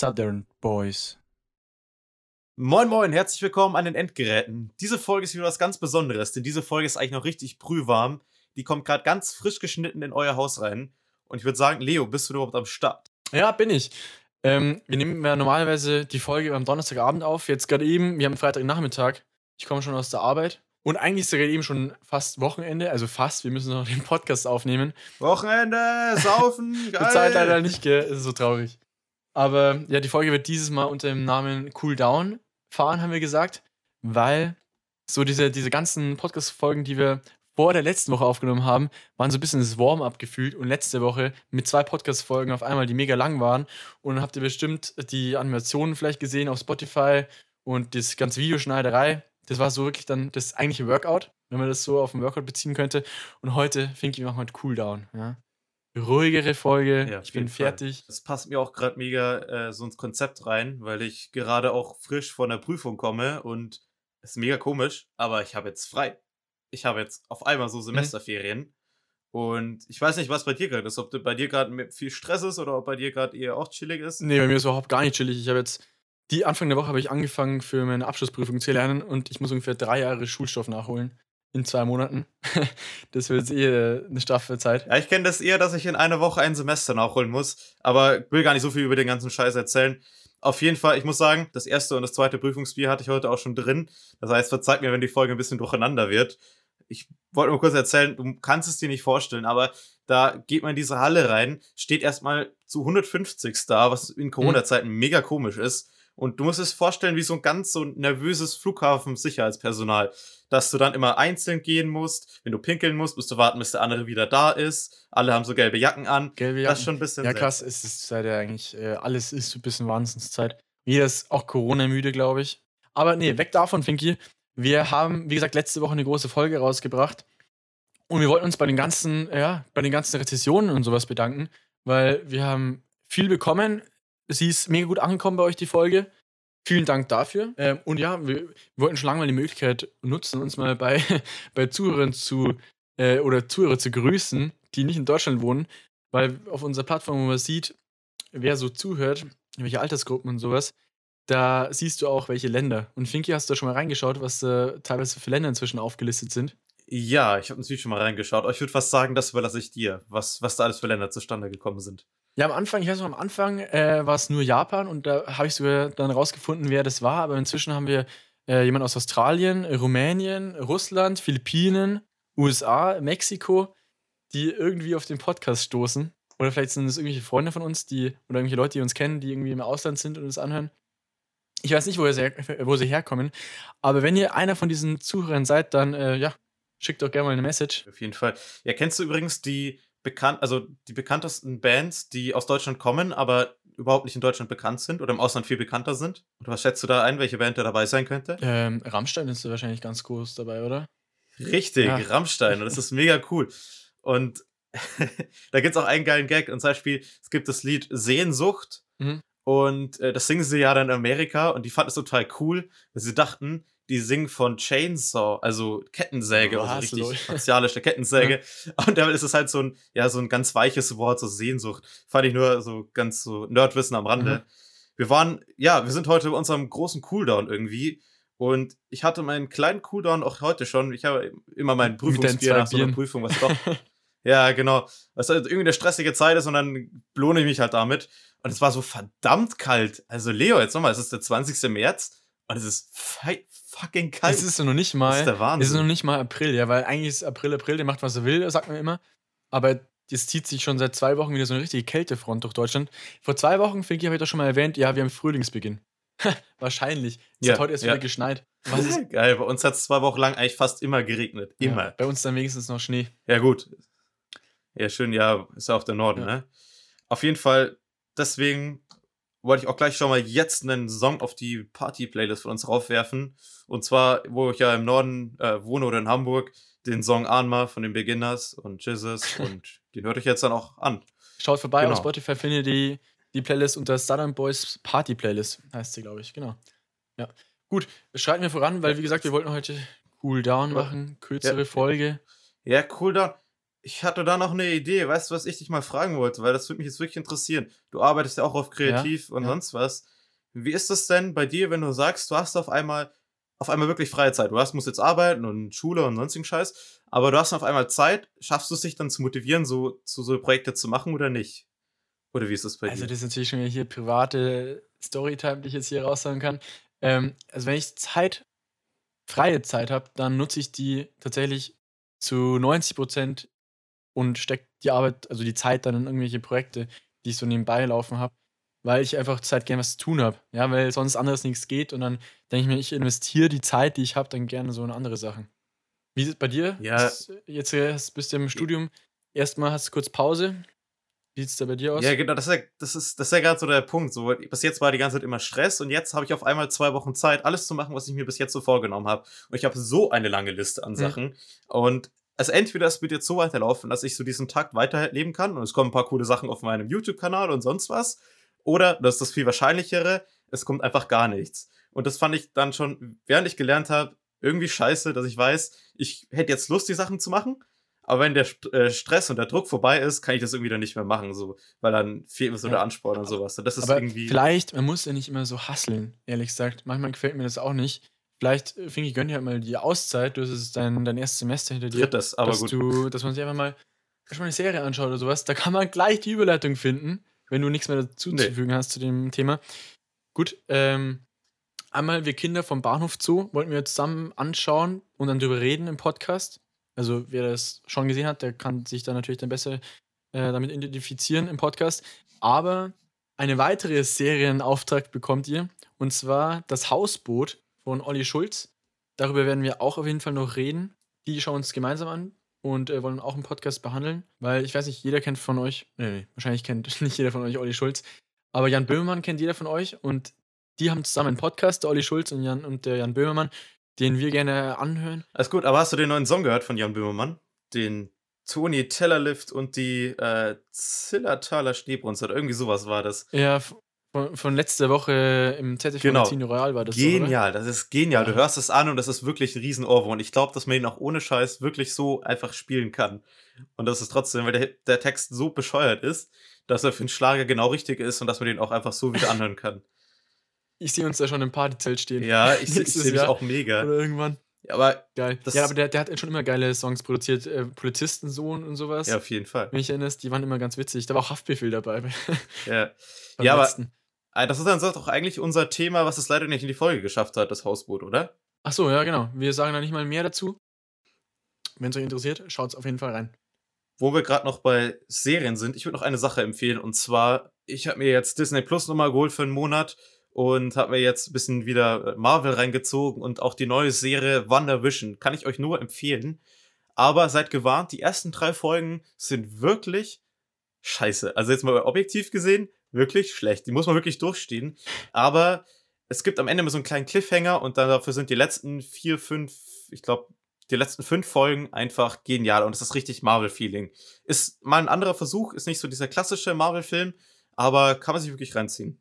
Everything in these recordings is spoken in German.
Southern Boys. Moin Moin, herzlich willkommen an den Endgeräten. Diese Folge ist wieder was ganz Besonderes, denn diese Folge ist eigentlich noch richtig brühwarm. Die kommt gerade ganz frisch geschnitten in euer Haus rein. Und ich würde sagen, Leo, bist du überhaupt am Start? Ja, bin ich. Ähm, wir nehmen ja normalerweise die Folge am Donnerstagabend auf. Jetzt gerade eben, wir haben Freitagnachmittag. Ich komme schon aus der Arbeit. Und eigentlich ist ja gerade eben schon fast Wochenende. Also fast, wir müssen noch den Podcast aufnehmen. Wochenende, saufen, geil. Die Zeit leider nicht, gell? Das ist so traurig. Aber ja, die Folge wird dieses Mal unter dem Namen Cool Down fahren, haben wir gesagt. Weil so diese, diese ganzen Podcast-Folgen, die wir vor der letzten Woche aufgenommen haben, waren so ein bisschen das Warm-up gefühlt und letzte Woche mit zwei Podcast-Folgen auf einmal, die mega lang waren. Und dann habt ihr bestimmt die Animationen vielleicht gesehen auf Spotify und das ganze Videoschneiderei. Das war so wirklich dann das eigentliche Workout, wenn man das so auf ein Workout beziehen könnte. Und heute ich, machen wir Cooldown. Ja? Ruhigere Folge. Ja, ich bin fertig. Fall. Das passt mir auch gerade mega äh, so ins Konzept rein, weil ich gerade auch frisch von der Prüfung komme und es ist mega komisch, aber ich habe jetzt frei. Ich habe jetzt auf einmal so mhm. Semesterferien. Mhm. Und ich weiß nicht, was bei dir gerade ist. Ob bei dir gerade viel Stress ist oder ob bei dir gerade eher auch chillig ist. Nee, bei mir ist überhaupt gar nicht chillig. Ich habe jetzt die Anfang der Woche habe ich angefangen für meine Abschlussprüfung zu lernen und ich muss ungefähr drei Jahre Schulstoff nachholen in zwei Monaten. das wird jetzt eh eine straffe Zeit. Ja, ich kenne das eher, dass ich in einer Woche ein Semester nachholen muss, aber will gar nicht so viel über den ganzen Scheiß erzählen. Auf jeden Fall, ich muss sagen, das erste und das zweite Prüfungsbier hatte ich heute auch schon drin. Das heißt, verzeiht mir, wenn die Folge ein bisschen durcheinander wird. Ich wollte nur kurz erzählen, du kannst es dir nicht vorstellen, aber da geht man in diese Halle rein, steht erstmal zu 150 da, was in Corona-Zeiten mhm. mega komisch ist. Und du musst es vorstellen, wie so ein ganz so nervöses Flughafen-Sicherheitspersonal, dass du dann immer einzeln gehen musst. Wenn du pinkeln musst, musst du warten, bis der andere wieder da ist. Alle haben so gelbe Jacken an. Gelbe Jacken. Das ist schon ein bisschen. Ja, krass, ist es seit ja eigentlich, äh, alles ist ein bisschen Wahnsinnszeit. Jeder ist auch Corona-müde, glaube ich. Aber nee, weg davon, Finky. Wir haben, wie gesagt, letzte Woche eine große Folge rausgebracht. Und wir wollten uns bei den ganzen, ja, bei den ganzen Rezessionen und sowas bedanken, weil wir haben viel bekommen. Sie ist mega gut angekommen bei euch, die Folge. Vielen Dank dafür. Ähm, und ja, wir, wollten schon lange mal die Möglichkeit nutzen, uns mal bei, bei Zuhörern zu äh, oder Zuhörer zu grüßen, die nicht in Deutschland wohnen, weil auf unserer Plattform, wo man sieht, wer so zuhört, welche Altersgruppen und sowas, da siehst du auch, welche Länder. Und Finky, hast du da schon mal reingeschaut, was äh, teilweise für Länder inzwischen aufgelistet sind? Ja, ich habe natürlich schon mal reingeschaut. Aber ich würde fast sagen, das überlasse ich dir, was, was da alles für Länder zustande gekommen sind. Ja, am Anfang, ich weiß noch, am Anfang äh, war es nur Japan und da habe ich sogar dann rausgefunden, wer das war. Aber inzwischen haben wir äh, jemanden aus Australien, Rumänien, Russland, Philippinen, USA, Mexiko, die irgendwie auf den Podcast stoßen. Oder vielleicht sind es irgendwelche Freunde von uns, die, oder irgendwelche Leute, die uns kennen, die irgendwie im Ausland sind und es anhören. Ich weiß nicht, wo, sie, wo sie herkommen. Aber wenn ihr einer von diesen Zuhörern seid, dann äh, ja, schickt doch gerne mal eine Message. Auf jeden Fall. Ja, kennst du übrigens die bekannt, also die bekanntesten Bands, die aus Deutschland kommen, aber überhaupt nicht in Deutschland bekannt sind oder im Ausland viel bekannter sind? Oder was schätzt du da ein, welche Band da dabei sein könnte? Ähm, Rammstein ist da wahrscheinlich ganz groß dabei, oder? Richtig, ja. Rammstein. Und das ist mega cool. Und da gibt es auch einen geilen Gag. Und zum Beispiel, es gibt das Lied Sehnsucht. Mhm. Und äh, das singen sie ja dann in Amerika. Und die fanden es total cool, weil sie dachten, die singen von Chainsaw, also Kettensäge, oh, also richtig martialische Kettensäge. Und damit ist es halt so ein, ja, so ein ganz weiches Wort, so Sehnsucht. Fand ich nur so ganz so Nerdwissen am Rande. Mhm. Wir waren, ja, wir sind heute bei unserem großen Cooldown irgendwie. Und ich hatte meinen kleinen Cooldown auch heute schon. Ich habe immer mein Prüfungsbier nach so einer Prüfung, was doch. ja, genau. Was halt irgendwie eine stressige Zeit ist und dann belohne ich mich halt damit. Und es war so verdammt kalt. Also, Leo, jetzt nochmal, es ist der 20. März und es ist fucking kalt. Es ist noch nicht mal. Das ist der Wahnsinn. Es ist noch nicht mal April, ja, weil eigentlich ist April, April, der macht, was er will, sagt man immer. Aber es zieht sich schon seit zwei Wochen wieder so eine richtige Kältefront durch Deutschland. Vor zwei Wochen, Finki, habe ich doch schon mal erwähnt, ja, wir haben Frühlingsbeginn. Wahrscheinlich. Es ja, hat heute erst ja. wieder geschneit. Was ist? Geil, bei uns hat es zwei Wochen lang eigentlich fast immer geregnet. Immer. Ja, bei uns dann wenigstens noch Schnee. Ja, gut. Ja, schön, ja, ist ja auch der Norden, ne? Auf jeden Fall, deswegen wollte ich auch gleich schon mal jetzt einen Song auf die Party-Playlist von uns raufwerfen. Und zwar, wo ich ja im Norden äh, wohne oder in Hamburg, den Song Anma von den Beginners und Jesus. und den hört euch jetzt dann auch an. Schaut vorbei genau. auf Spotify, findet die, die Playlist unter Southern Boys Party Playlist, heißt sie, glaube ich. Genau. Ja. Gut, schreiten wir voran, weil wie gesagt, wir wollten heute Cool Down machen, kürzere ja. Folge. Ja, Cool Down. Ich hatte da noch eine Idee, weißt du, was ich dich mal fragen wollte, weil das würde mich jetzt wirklich interessieren. Du arbeitest ja auch auf Kreativ ja, und ja. sonst was. Wie ist das denn bei dir, wenn du sagst, du hast auf einmal auf einmal wirklich freie Zeit. Du hast, musst jetzt arbeiten und Schule und sonstigen Scheiß, aber du hast auf einmal Zeit. Schaffst du es dich dann zu motivieren, so, zu so Projekte zu machen oder nicht? Oder wie ist das bei also dir? Also, das ist natürlich schon hier private Storytime, die ich jetzt hier raussagen kann. Ähm, also, wenn ich Zeit, freie Zeit habe, dann nutze ich die tatsächlich zu 90 Prozent und stecke die Arbeit, also die Zeit dann in irgendwelche Projekte, die ich so nebenbei laufen habe, weil ich einfach Zeit gerne was zu tun habe. Ja, weil sonst anderes nichts geht und dann denke ich mir, ich investiere die Zeit, die ich habe, dann gerne so in andere Sachen. Wie ist es bei dir? Ja. Jetzt bist du im Studium. Erstmal hast du kurz Pause. Wie sieht es da bei dir aus? Ja, genau, das ist ja, das ist, das ist ja gerade so der Punkt. So, bis jetzt war die ganze Zeit immer Stress und jetzt habe ich auf einmal zwei Wochen Zeit, alles zu machen, was ich mir bis jetzt so vorgenommen habe. Und ich habe so eine lange Liste an mhm. Sachen. Mhm. Und also entweder es wird jetzt so weiterlaufen, dass ich so diesen Takt weiterleben kann und es kommen ein paar coole Sachen auf meinem YouTube-Kanal und sonst was. Oder, das ist das viel wahrscheinlichere, es kommt einfach gar nichts. Und das fand ich dann schon, während ich gelernt habe, irgendwie scheiße, dass ich weiß, ich hätte jetzt Lust, die Sachen zu machen, aber wenn der äh, Stress und der Druck vorbei ist, kann ich das irgendwie dann nicht mehr machen, so, weil dann fehlt mir so ja. der Ansporn und sowas. Und das ist aber irgendwie. Vielleicht, man muss ja nicht immer so hasseln, ehrlich gesagt. Manchmal gefällt mir das auch nicht. Vielleicht, äh, Finki, gönn dir halt mal die Auszeit. Du hast dein, dein erstes Semester hinter dir. Drittes, aber dass gut. Du, dass man sich einfach mal, schon mal eine Serie anschaut oder sowas. Da kann man gleich die Überleitung finden, wenn du nichts mehr dazu nee. zu fügen hast zu dem Thema. Gut, ähm, einmal wir Kinder vom Bahnhof Zoo wollten wir zusammen anschauen und dann darüber reden im Podcast. Also wer das schon gesehen hat, der kann sich da natürlich dann besser äh, damit identifizieren im Podcast. Aber eine weitere Serienauftrag bekommt ihr und zwar das Hausboot von Olli Schulz. Darüber werden wir auch auf jeden Fall noch reden. Die schauen uns gemeinsam an und äh, wollen auch einen Podcast behandeln, weil ich weiß nicht, jeder kennt von euch, nee, nee, wahrscheinlich kennt nicht jeder von euch Olli Schulz, aber Jan Böhmermann kennt jeder von euch und die haben zusammen einen Podcast, der Olli Schulz und, Jan, und der Jan Böhmermann den wir gerne anhören. Alles gut, aber hast du den neuen Song gehört von Jan Böhmermann? Den Toni Tellerlift und die äh, Zillertaler Schneebrunst oder irgendwie sowas war das. Ja, von, von letzter Woche im ZDF genau. Magazin Royal war das. Genial, so, das ist genial. Du hörst es an und das ist wirklich ein riesen Ohrwurm. Und ich glaube, dass man ihn auch ohne Scheiß wirklich so einfach spielen kann. Und das ist trotzdem, weil der, der Text so bescheuert ist, dass er für einen Schlager genau richtig ist und dass man den auch einfach so wieder anhören kann. Ich sehe uns da schon im Partyzelt stehen. Ja, ich, ich sehe mich auch mega. Oder irgendwann. Ja, aber geil. ja, aber der, der hat schon immer geile Songs produziert. Äh, Polizistensohn und sowas. Ja, auf jeden Fall. Wenn ich erinnerst, die waren immer ganz witzig. Da war auch Haftbefehl dabei. ja, ja aber das ist dann doch eigentlich unser Thema, was es leider nicht in die Folge geschafft hat, das Hausboot, oder? Ach so, ja, genau. Wir sagen da nicht mal mehr dazu. Wenn es euch interessiert, schaut es auf jeden Fall rein. Wo wir gerade noch bei Serien sind, ich würde noch eine Sache empfehlen. Und zwar, ich habe mir jetzt Disney Plus nochmal geholt für einen Monat und habe mir jetzt ein bisschen wieder äh, Marvel reingezogen und auch die neue Serie WandaVision. Kann ich euch nur empfehlen. Aber seid gewarnt, die ersten drei Folgen sind wirklich scheiße. Also jetzt mal objektiv gesehen, wirklich schlecht. Die muss man wirklich durchstehen. Aber es gibt am Ende mal so einen kleinen Cliffhanger und dafür sind die letzten vier, fünf, ich glaube, die letzten fünf Folgen einfach genial und es ist richtig Marvel-Feeling. Ist mal ein anderer Versuch, ist nicht so dieser klassische Marvel-Film, aber kann man sich wirklich reinziehen.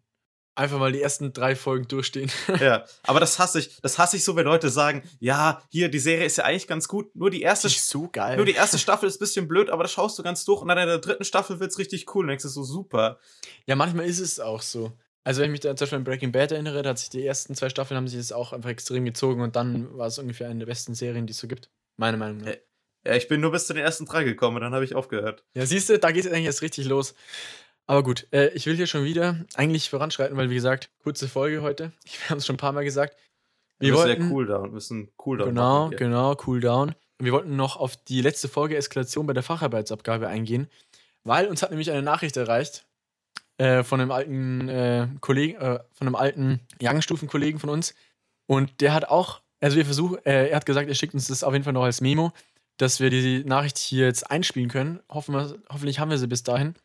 Einfach mal die ersten drei Folgen durchstehen. ja, aber das hasse ich. Das hasse ich so, wenn Leute sagen, ja, hier, die Serie ist ja eigentlich ganz gut. Nur die erste, die ist so geil. Nur die erste Staffel ist ein bisschen blöd, aber das schaust du ganz durch. Und dann in der dritten Staffel wird es richtig cool. Und denkst du so, super. Ja, manchmal ist es auch so. Also, wenn ich mich da zum Beispiel an Breaking Bad erinnere, da hat sich die ersten zwei Staffeln haben sich das auch einfach extrem gezogen und dann war es ungefähr eine der besten Serien, die es so gibt. Meine Meinung nach. Ja, ich bin nur bis zu den ersten drei gekommen und dann habe ich aufgehört. Ja, siehst du, da geht es eigentlich erst richtig los. Aber gut, äh, ich will hier schon wieder eigentlich voranschreiten, weil wie gesagt, kurze Folge heute. Wir haben es schon ein paar Mal gesagt. Wir, wir wollten, ja Cooldown, müssen Cooldown Genau, machen, genau, Cooldown. Wir wollten noch auf die letzte Folge Eskalation bei der Facharbeitsabgabe eingehen, weil uns hat nämlich eine Nachricht erreicht äh, von einem alten äh, Kollegen, äh, von einem alten Youngstufen-Kollegen von uns. Und der hat auch, also wir versuchen, äh, er hat gesagt, er schickt uns das auf jeden Fall noch als Memo, dass wir die Nachricht hier jetzt einspielen können. Hoffen wir, hoffentlich haben wir sie bis dahin.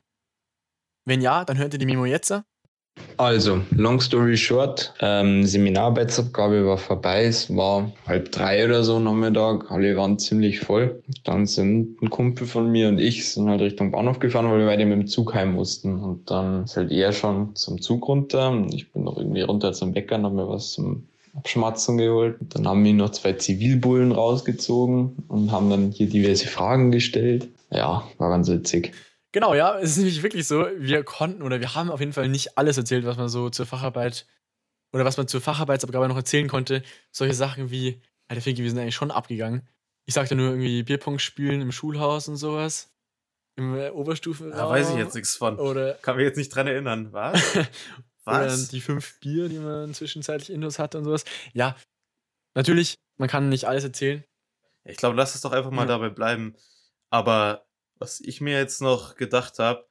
Wenn ja, dann hört ihr die Memo jetzt. Also, long story short, ähm, Seminararbeitsabgabe war vorbei. Es war halb drei oder so Nachmittag. Alle waren ziemlich voll. Dann sind ein Kumpel von mir und ich sind halt Richtung Bahnhof gefahren, weil wir beide mit dem Zug heim mussten. Und dann ist halt er schon zum Zug runter. Ich bin noch irgendwie runter zum Bäcker und hab mir was zum Abschmatzen geholt. Dann haben wir noch zwei Zivilbullen rausgezogen und haben dann hier diverse Fragen gestellt. ja, war ganz witzig. Genau, ja, es ist nämlich wirklich so, wir konnten oder wir haben auf jeden Fall nicht alles erzählt, was man so zur Facharbeit oder was man zur Facharbeitsabgabe noch erzählen konnte. Solche Sachen wie, Alter Finki, wir sind eigentlich schon abgegangen. Ich sagte nur irgendwie Bierpong spielen im Schulhaus und sowas. Im äh, Oberstufen. Da weiß ich jetzt nichts von. Oder Kann mich jetzt nicht dran erinnern. Was? Oder Was? die fünf Bier, die man zwischenzeitlich Indos hatte und sowas. Ja, natürlich, man kann nicht alles erzählen. Ich glaube, lass es doch einfach mal Ja. dabei bleiben. Aber was ich mir jetzt noch gedacht habe,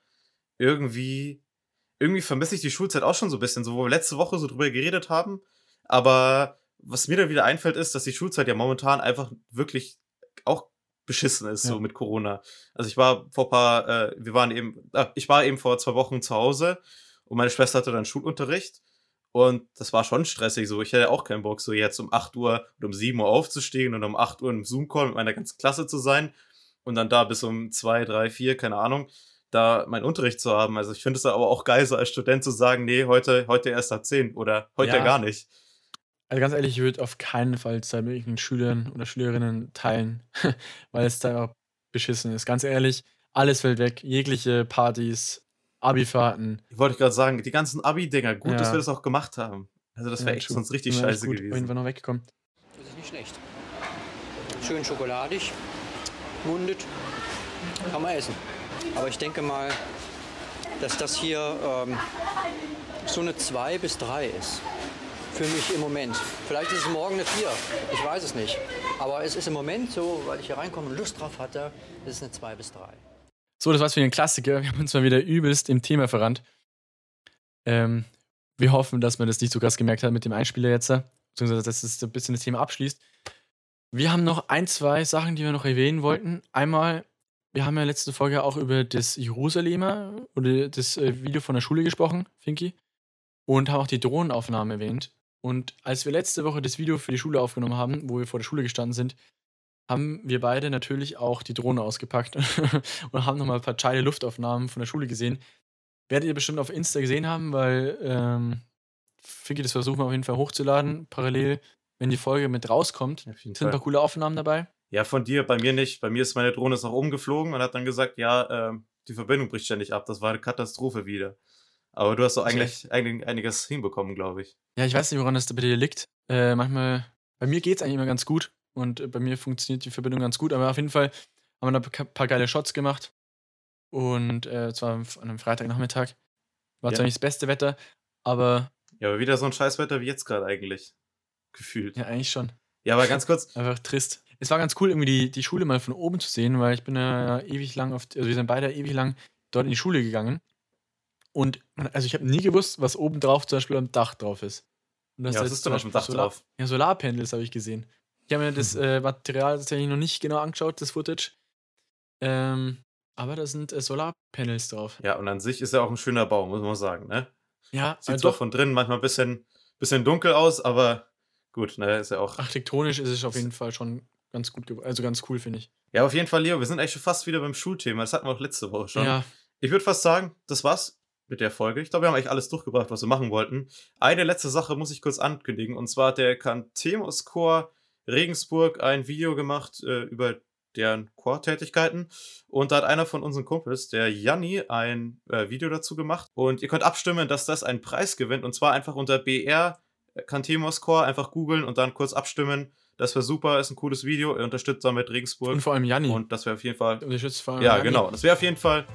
irgendwie, irgendwie vermisse ich die Schulzeit auch schon so ein bisschen, so wo wir letzte Woche so drüber geredet haben. Aber was mir dann wieder einfällt, ist, dass die Schulzeit ja momentan einfach wirklich auch beschissen ist, so Ja. mit Corona. Also ich war vor paar, äh, wir waren eben, äh, ich war eben vor zwei Wochen zu Hause und meine Schwester hatte dann Schulunterricht. Und das war schon stressig so. Ich hätte auch keinen Bock, so jetzt um 8 Uhr oder um 7 Uhr aufzustehen und um 8 Uhr im Zoom-Call mit meiner ganzen Klasse zu sein und dann da bis um 2, 3, 4, keine Ahnung, da meinen Unterricht zu haben. Also ich finde es aber auch geil, so als Student zu sagen, nee, heute, heute erst ab 10 oder heute Ja. gar nicht. Also ganz ehrlich, ich würde auf keinen Fall Zeit mit irgendwelchen Schülern oder Schülerinnen teilen, weil es da auch beschissen ist. Ganz ehrlich, alles fällt weg. Jegliche Partys, Abifahrten. Ich wollte gerade sagen, die ganzen Abi-Dinger, gut, dass Ja. wir das auch gemacht haben. Also das wäre Ja, echt true. sonst richtig scheiße gut gewesen. Irgendwann noch weggekommen. Das ist nicht schlecht. Schön schokoladig, mundet, kann man essen. Aber ich denke mal, dass das hier ähm, so eine 2 bis 3 ist. Für mich im Moment. Vielleicht ist es morgen eine 4. Ich weiß es nicht. Aber es ist im Moment so, weil ich hier reinkomme und Lust drauf hatte, ist es eine 2 bis 3. So, das war's für den Klassiker. Wir haben uns mal wieder übelst im Thema verrannt. Ähm, wir hoffen, dass man das nicht so krass gemerkt hat mit dem Einspieler jetzt, beziehungsweise dass es so ein bisschen das Thema abschließt. Wir haben noch ein, zwei Sachen, die wir noch erwähnen wollten. Einmal, wir haben ja letzte Folge auch über das Jerusalemer oder das äh, Video von der Schule gesprochen, Finky, und haben auch die Drohnenaufnahme erwähnt. Und als wir letzte Woche das Video für die Schule aufgenommen haben, wo wir vor der Schule gestanden sind, haben wir beide natürlich auch die Drohne ausgepackt und haben nochmal ein paar geile Luftaufnahmen von der Schule gesehen. Werdet ihr bestimmt auf Insta gesehen haben, weil ähm, Ficky, das versuchen wir auf jeden Fall hochzuladen, parallel, wenn die Folge mit rauskommt. Sind ein paar coole Aufnahmen dabei. Ja, von dir, bei mir nicht. Bei mir ist meine Drohne ist nach oben geflogen und hat dann gesagt, ja, ähm, die Verbindung bricht ständig ab. Das war eine Katastrophe wieder. Aber du hast doch eigentlich einig, einiges hinbekommen, glaube ich. Ja, ich weiß nicht, woran das bei dir liegt. Äh, manchmal, bei mir geht es eigentlich immer ganz gut und äh, bei mir funktioniert die Verbindung ganz gut, aber auf jeden Fall haben wir da ein paar geile Shots gemacht. Und äh, zwar an einem Freitagnachmittag. War Ja. zwar nicht das beste Wetter, aber Ja, aber wieder so ein Scheißwetter wie jetzt gerade eigentlich. Gefühlt. Ja. ja, eigentlich schon. aber ganz kurz, Einfach trist. Es war ganz cool, irgendwie die, die Schule mal von oben zu sehen, weil ich bin ja ewig lang auf, also wir sind beide ewig lang dort in die Schule gegangen. Und also ich habe nie gewusst, was oben drauf zum Beispiel am Dach drauf ist. Und dass ja, was ist zum denn auf dem Dach Solar, drauf? Ja, Solarpanels habe ich gesehen. Ich habe mir das äh, Material tatsächlich noch nicht genau angeschaut, das Footage. Ähm, aber da sind äh, Solarpanels drauf. Ja, und an sich ist ja auch ein schöner Baum, muss man sagen, ne? Ja, Sieht zwar doch. von drinnen manchmal ein bisschen, bisschen dunkel aus, aber gut, ne, ist ja auch. Architektonisch ist es auf jeden Fall schon ganz gut, also ganz cool, finde ich. Ja, auf jeden Fall, Leo, wir sind eigentlich schon fast wieder beim Schulthema. Das hatten wir auch letzte Woche schon. Ja, Ich würde fast sagen, das war's mit der Folge. Ich glaube, wir haben eigentlich alles durchgebracht, was wir machen wollten. Eine letzte Sache muss ich kurz ankündigen. Und zwar hat der Cantemus Chor Regensburg ein Video gemacht äh, über deren Chortätigkeiten. Und da hat einer von unseren Kumpels, der Janni, ein äh, Video dazu gemacht. Und ihr könnt abstimmen, dass das einen Preis gewinnt. Und zwar einfach unter BR Cantemus Chor einfach googeln und dann kurz abstimmen. Das wäre super, ist ein cooles Video. Er unterstützt damit Regensburg. und vor allem Janni. Und das wäre auf jeden Fall unterstützt vor allem ja, Janni. genau. Das wäre auf jeden Fall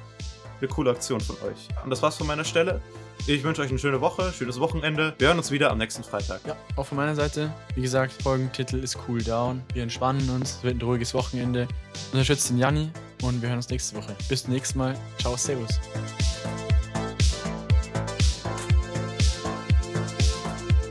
eine coole Aktion von euch. Und das war's von meiner Stelle. Ich wünsche euch eine schöne Woche, schönes Wochenende. Wir hören uns wieder am nächsten Freitag. Ja, auch von meiner Seite. Wie gesagt, Folgentitel ist Cool Down. Wir entspannen uns. Es wird ein ruhiges Wochenende. Unterstützt den Janni und wir hören uns nächste Woche. Bis zum nächsten Mal. Ciao, Servus.